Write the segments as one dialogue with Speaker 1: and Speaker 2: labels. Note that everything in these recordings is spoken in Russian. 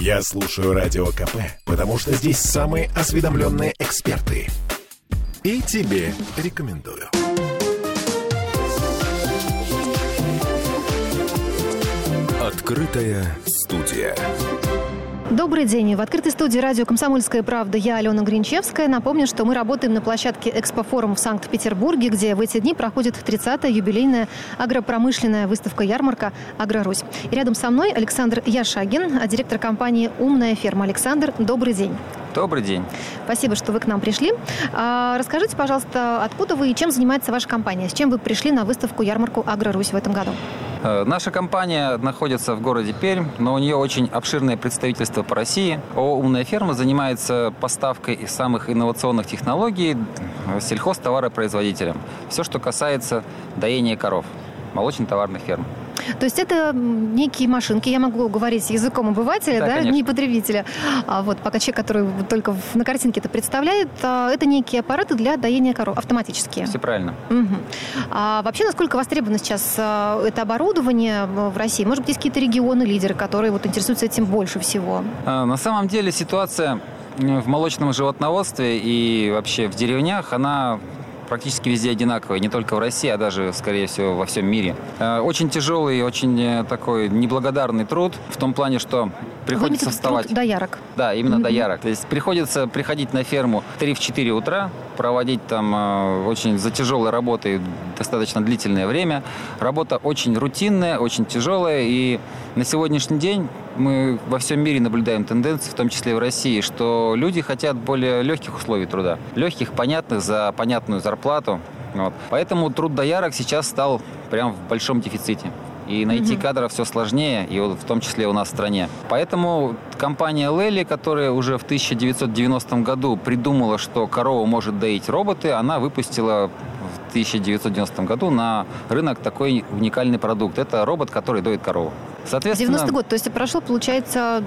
Speaker 1: Я слушаю Радио КП, потому что здесь самые осведомленные эксперты. И тебе рекомендую. Открытая студия.
Speaker 2: Добрый день. В открытой студии радио «Комсомольская правда» я, Алена Гринчевская. Напомню, что мы работаем на площадке «Экспофорум» в Санкт-Петербурге, где в эти дни проходит 30-я юбилейная агропромышленная выставка-ярмарка «Агрорусь». И рядом со мной Александр Яшагин, директор компании «Умная ферма». Александр, добрый день.
Speaker 3: Добрый день.
Speaker 2: Спасибо, что вы к нам пришли. А, расскажите, пожалуйста, откуда вы и чем занимается ваша компания? С чем вы пришли на выставку-ярмарку «Агрорусь» в этом году?
Speaker 3: Э, наша компания находится в городе Пермь, но у нее очень обширное представительство по России. ООО «Умная ферма» занимается поставкой самых инновационных технологий сельхозтоваропроизводителям. Все, что касается доения коров, молочно-товарных ферм.
Speaker 2: То есть это некие машинки, я могу говорить языком обывателя, да, да не потребителя. А вот пока человек, который только на картинке это представляет, а, это некие аппараты для доения коров, автоматические.
Speaker 3: Все правильно.
Speaker 2: Угу. А вообще, насколько востребовано сейчас а, это оборудование в России? Может быть, есть какие-то регионы, лидеры, которые вот интересуются этим больше всего?
Speaker 3: А, на самом деле ситуация в молочном животноводстве и вообще в деревнях, она практически везде одинаковые, не только в России, а даже, скорее всего, во всем мире. Э, очень тяжелый, очень э, такой неблагодарный труд в том плане, что приходится вставать...
Speaker 2: Труд доярок.
Speaker 3: Да, именно mm-hmm. доярок. То есть приходится приходить на ферму в 3-4 утра, проводить там э, очень за тяжелой работой достаточно длительное время. Работа очень рутинная, очень тяжелая, и на сегодняшний день мы во всем мире наблюдаем тенденции, в том числе и в России, что люди хотят более легких условий труда. Легких, понятных, за понятную зарплату. Вот. Поэтому труд доярок сейчас стал прям в большом дефиците. И найти угу. кадров все сложнее, и в том числе у нас в стране. Поэтому компания Лели, которая уже в 1990 году придумала, что корову может доить роботы, она выпустила в 1990 году на рынок такой уникальный продукт. Это робот, который доит корову.
Speaker 2: Соответственно, 90 год, то есть прошло, получается,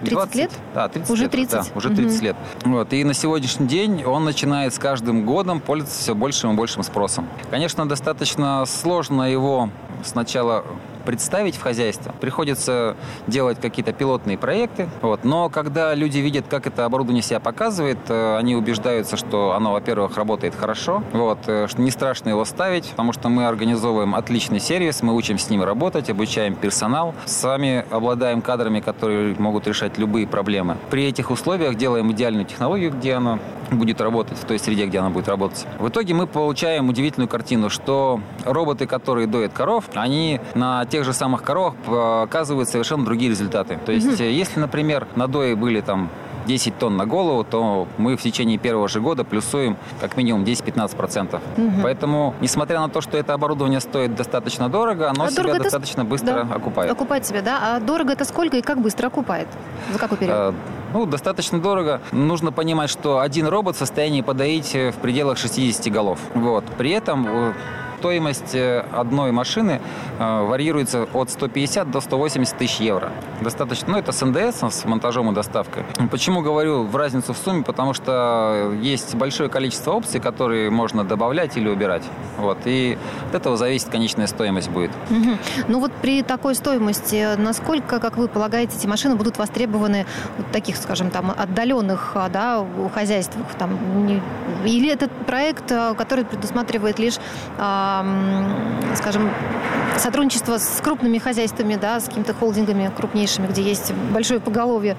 Speaker 2: 30 20, лет?
Speaker 3: Да, 30
Speaker 2: уже
Speaker 3: лет.
Speaker 2: 30.
Speaker 3: Да, уже 30 угу. лет. Вот, и на сегодняшний день он начинает с каждым годом пользоваться все большим и большим спросом. Конечно, достаточно сложно его сначала представить в хозяйство. Приходится делать какие-то пилотные проекты. Вот. Но когда люди видят, как это оборудование себя показывает, э, они убеждаются, что оно, во-первых, работает хорошо, вот, э, что не страшно его ставить, потому что мы организовываем отличный сервис, мы учим с ним работать, обучаем персонал, сами обладаем кадрами, которые могут решать любые проблемы. При этих условиях делаем идеальную технологию, где она будет работать, в той среде, где она будет работать. В итоге мы получаем удивительную картину, что роботы, которые доят коров, они на тех же самых коровах показывают совершенно другие результаты. То есть, угу. если, например, надои были там 10 тонн на голову, то мы в течение первого же года плюсуем как минимум 10-15%. Угу. Поэтому, несмотря на то, что это оборудование стоит достаточно дорого, оно а себя дорого достаточно это... быстро
Speaker 2: да.
Speaker 3: окупает.
Speaker 2: Окупает себя, да? А дорого это сколько и как быстро окупает? За какой период? А,
Speaker 3: ну, достаточно дорого. Нужно понимать, что один робот в состоянии подоить в пределах 60 голов. Вот. При этом э, стоимость э, одной машины э, варьируется от 150 до 180 тысяч евро. Достаточно, ну это с НДС, с монтажом и доставкой. Почему говорю в разницу в сумме? Потому что есть большое количество опций, которые можно добавлять или убирать. Вот. И от этого зависит конечная стоимость будет.
Speaker 2: Угу. Ну вот при такой стоимости, насколько, как вы полагаете, эти машины будут востребованы вот таких, скажем, там отдаленных да, хозяйствах? Там. Или этот проект, э, который предусматривает лишь скажем, сотрудничество с крупными хозяйствами, да, с какими-то холдингами крупнейшими, где есть большое поголовье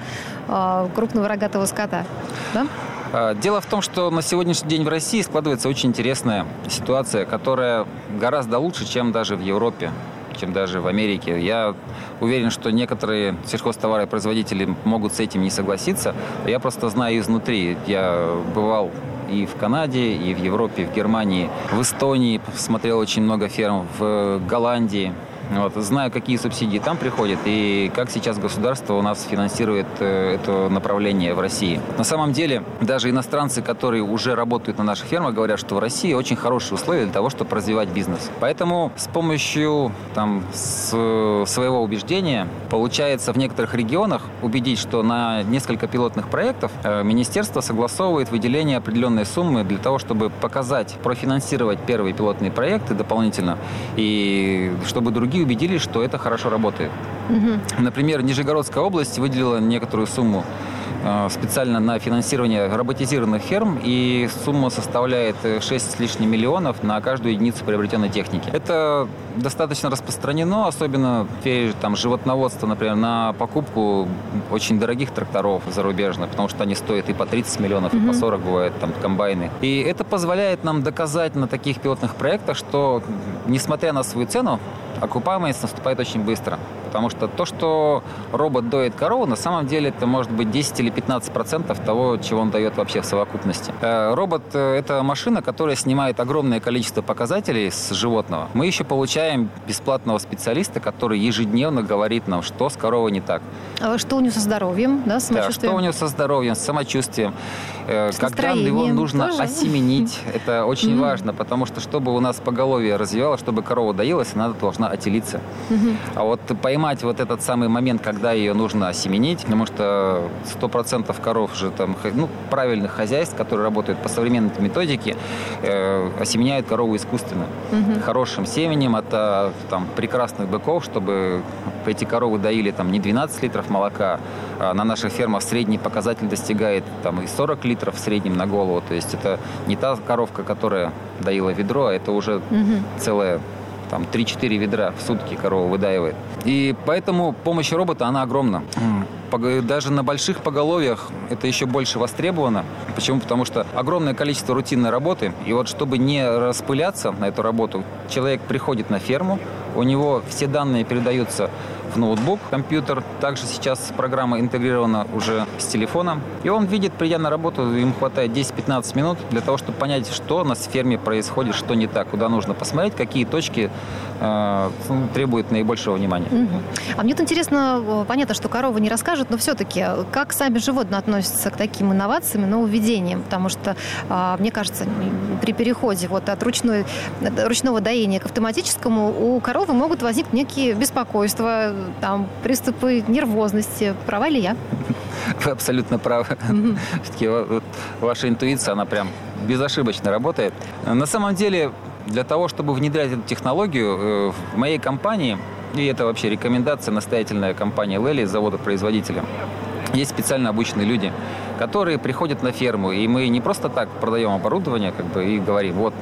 Speaker 2: а, крупного рогатого скота, да?
Speaker 3: А, дело в том, что на сегодняшний день в России складывается очень интересная ситуация, которая гораздо лучше, чем даже в Европе чем даже в Америке. Я уверен, что некоторые сельхозтоваропроизводители могут с этим не согласиться. Я просто знаю изнутри. Я бывал и в Канаде, и в Европе, и в Германии, в Эстонии смотрел очень много ферм, в Голландии. Вот, знаю, какие субсидии там приходят и как сейчас государство у нас финансирует э, это направление в России. На самом деле, даже иностранцы, которые уже работают на наших фермах, говорят, что в России очень хорошие условия для того, чтобы развивать бизнес. Поэтому с помощью там, с, своего убеждения получается в некоторых регионах убедить, что на несколько пилотных проектов э, министерство согласовывает выделение определенной суммы для того, чтобы показать, профинансировать первые пилотные проекты дополнительно, и чтобы другие врачи убедились, что это хорошо работает. Угу. Например, Нижегородская область выделила некоторую сумму специально на финансирование роботизированных ферм, и сумма составляет 6 с лишним миллионов на каждую единицу приобретенной техники. Это достаточно распространено, особенно там, животноводства, например, на покупку очень дорогих тракторов зарубежных, потому что они стоят и по 30 миллионов, mm-hmm. и по 40 бывает, там, комбайны. И это позволяет нам доказать на таких пилотных проектах, что, несмотря на свою цену, окупаемость наступает очень быстро. Потому что то, что робот доит корову, на самом деле это может быть 10 или 15 процентов того, чего он дает вообще в совокупности. Э, робот э, – это машина, которая снимает огромное количество показателей с животного. Мы еще получаем бесплатного специалиста, который ежедневно говорит нам, что с коровой не так.
Speaker 2: А что у него со здоровьем, да,
Speaker 3: Да, что у него со здоровьем, с самочувствием. Э, с когда его нужно тоже? осеменить, это очень mm-hmm. важно, потому что чтобы у нас поголовье развивалось, чтобы корова доилась, она должна отелиться. Mm-hmm. А вот по поймать вот этот самый момент, когда ее нужно осеменить, потому что 100% коров же там, ну, правильных хозяйств, которые работают по современной методике, э, осеменяют корову искусственно. Угу. Хорошим семенем от а, там, прекрасных быков, чтобы эти коровы доили там не 12 литров молока, а на наших фермах средний показатель достигает там и 40 литров в среднем на голову. То есть это не та коровка, которая доила ведро, а это уже угу. целая там 3-4 ведра в сутки корова выдаивает. И поэтому помощь робота, она огромна. Даже на больших поголовьях это еще больше востребовано. Почему? Потому что огромное количество рутинной работы. И вот чтобы не распыляться на эту работу, человек приходит на ферму, у него все данные передаются в ноутбук, компьютер. Также сейчас программа интегрирована уже с телефоном. И он видит, придя на работу, ему хватает 10-15 минут для того, чтобы понять, что на ферме происходит, что не так, куда нужно посмотреть, какие точки э, требуют наибольшего внимания.
Speaker 2: А мне интересно, понятно, что корова не расскажет, но все-таки как сами животные относятся к таким инновациям нововведениям? Потому что, э, мне кажется, при переходе вот от ручной, ручного доения к автоматическому у коровы могут возникнуть некие беспокойства, там, приступы нервозности. Права ли я?
Speaker 3: Вы абсолютно правы. Все-таки вот, ваша интуиция, она прям безошибочно работает. На самом деле, для того, чтобы внедрять эту технологию, э, в моей компании, и это вообще рекомендация настоятельная компания Лели, завода-производителя, есть специально обученные люди, которые приходят на ферму, и мы не просто так продаем оборудование как бы, и говорим, вот,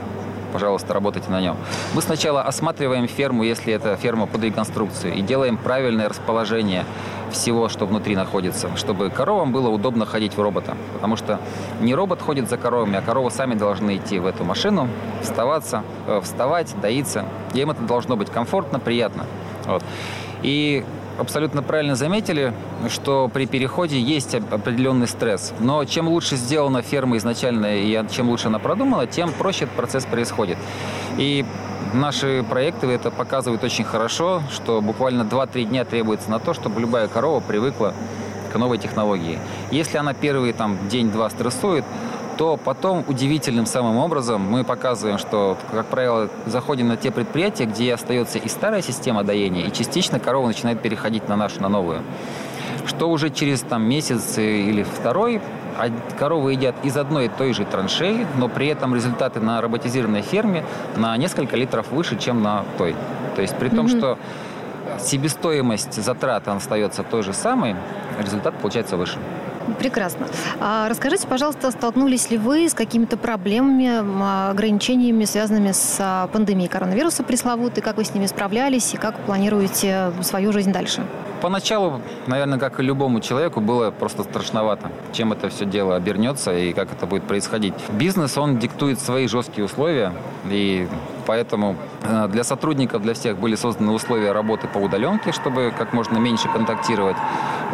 Speaker 3: пожалуйста, работайте на нем. Мы сначала осматриваем ферму, если это ферма под реконструкцию, и делаем правильное расположение всего, что внутри находится, чтобы коровам было удобно ходить в робота. Потому что не робот ходит за коровами, а коровы сами должны идти в эту машину, вставаться, э, вставать, доиться. И им это должно быть комфортно, приятно. Вот. И абсолютно правильно заметили, что при переходе есть определенный стресс. Но чем лучше сделана ферма изначально и чем лучше она продумана, тем проще этот процесс происходит. И наши проекты это показывают очень хорошо, что буквально 2-3 дня требуется на то, чтобы любая корова привыкла к новой технологии. Если она первый там, день-два стрессует, то потом удивительным самым образом мы показываем, что, как правило, заходим на те предприятия, где остается и старая система доения, и частично корова начинает переходить на нашу, на новую. Что уже через там, месяц или второй а коровы едят из одной и той же траншеи, но при этом результаты на роботизированной ферме на несколько литров выше, чем на той. То есть при том, mm-hmm. что себестоимость затрат остается той же самой, результат получается выше.
Speaker 2: Прекрасно. А расскажите, пожалуйста, столкнулись ли вы с какими-то проблемами, ограничениями, связанными с а, пандемией коронавируса пресловутой? Как вы с ними справлялись и как планируете свою жизнь дальше?
Speaker 3: Поначалу, наверное, как и любому человеку, было просто страшновато, чем это все дело обернется и как это будет происходить. Бизнес, он диктует свои жесткие условия, и поэтому э, для сотрудников, для всех были созданы условия работы по удаленке, чтобы как можно меньше контактировать.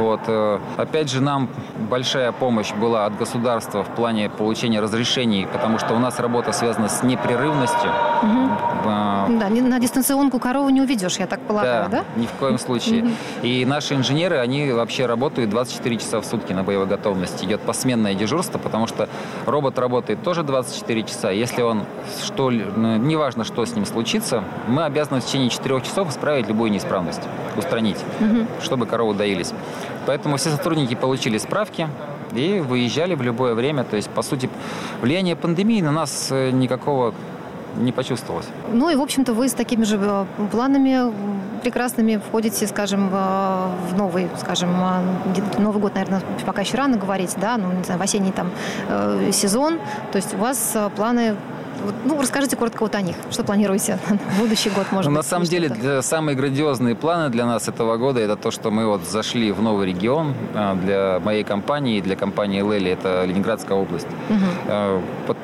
Speaker 3: Вот. Э, опять же, нам большая помощь была от государства в плане получения разрешений, потому что у нас работа связана с непрерывностью. Угу.
Speaker 2: Да, на дистанционку корову не уведешь, я так полагаю, да?
Speaker 3: да? ни в коем случае. Угу. И наши инженеры, они вообще работают 24 часа в сутки на боевой готовности. Идет посменное дежурство, потому что робот работает тоже 24 часа. Если он, что, ну, неважно, что с ним случится, мы обязаны в течение 4 часов исправить любую неисправность, устранить, угу. чтобы коровы доились. Поэтому все сотрудники получили справки, и выезжали в любое время. То есть, по сути, влияние пандемии на нас э, никакого не почувствовалось.
Speaker 2: Ну и, в общем-то, вы с такими же э, планами прекрасными входите, скажем, в новый, скажем, Новый год, наверное, пока еще рано говорить, да, ну, не знаю, в осенний там сезон. То есть у вас планы ну, расскажите коротко вот о них. Что планируете в будущий год, может
Speaker 3: ну,
Speaker 2: быть?
Speaker 3: На самом деле, для, самые грандиозные планы для нас этого года это то, что мы вот зашли в новый регион а, для моей компании и для компании Лели. Это Ленинградская область. Угу.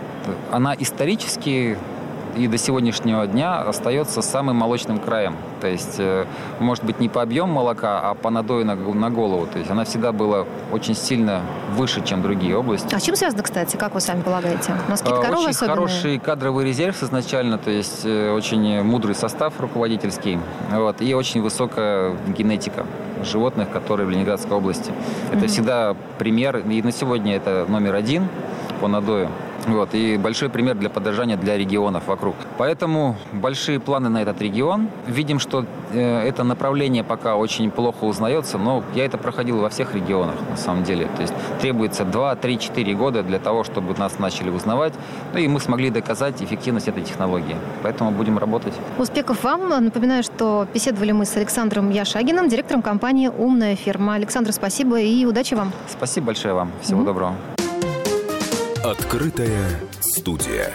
Speaker 3: Она исторически и до сегодняшнего дня остается самым молочным краем. То есть, э, может быть, не по объему молока, а по надою на, на голову. То есть она всегда была очень сильно выше, чем другие области.
Speaker 2: А чем связано, кстати, как вы сами полагаете? У нас какие-то
Speaker 3: э,
Speaker 2: коровы
Speaker 3: Очень
Speaker 2: особенные?
Speaker 3: хороший кадровый резерв изначально, то есть э, очень мудрый состав руководительский, вот, и очень высокая генетика животных, которые в Ленинградской области. Это mm-hmm. всегда пример, и на сегодня это номер один по надою. Вот, и большой пример для поддержания для регионов вокруг. Поэтому большие планы на этот регион. Видим, что э, это направление пока очень плохо узнается, но я это проходил во всех регионах на самом деле. То есть требуется 2, 3, 4 года для того, чтобы нас начали узнавать, ну и мы смогли доказать эффективность этой технологии. Поэтому будем работать.
Speaker 2: Успехов вам. Напоминаю, что беседовали мы с Александром Яшагиным, директором компании «Умная ферма». Александр, спасибо и удачи вам.
Speaker 3: Спасибо большое вам. Всего mm-hmm. доброго.
Speaker 1: Открытая студия.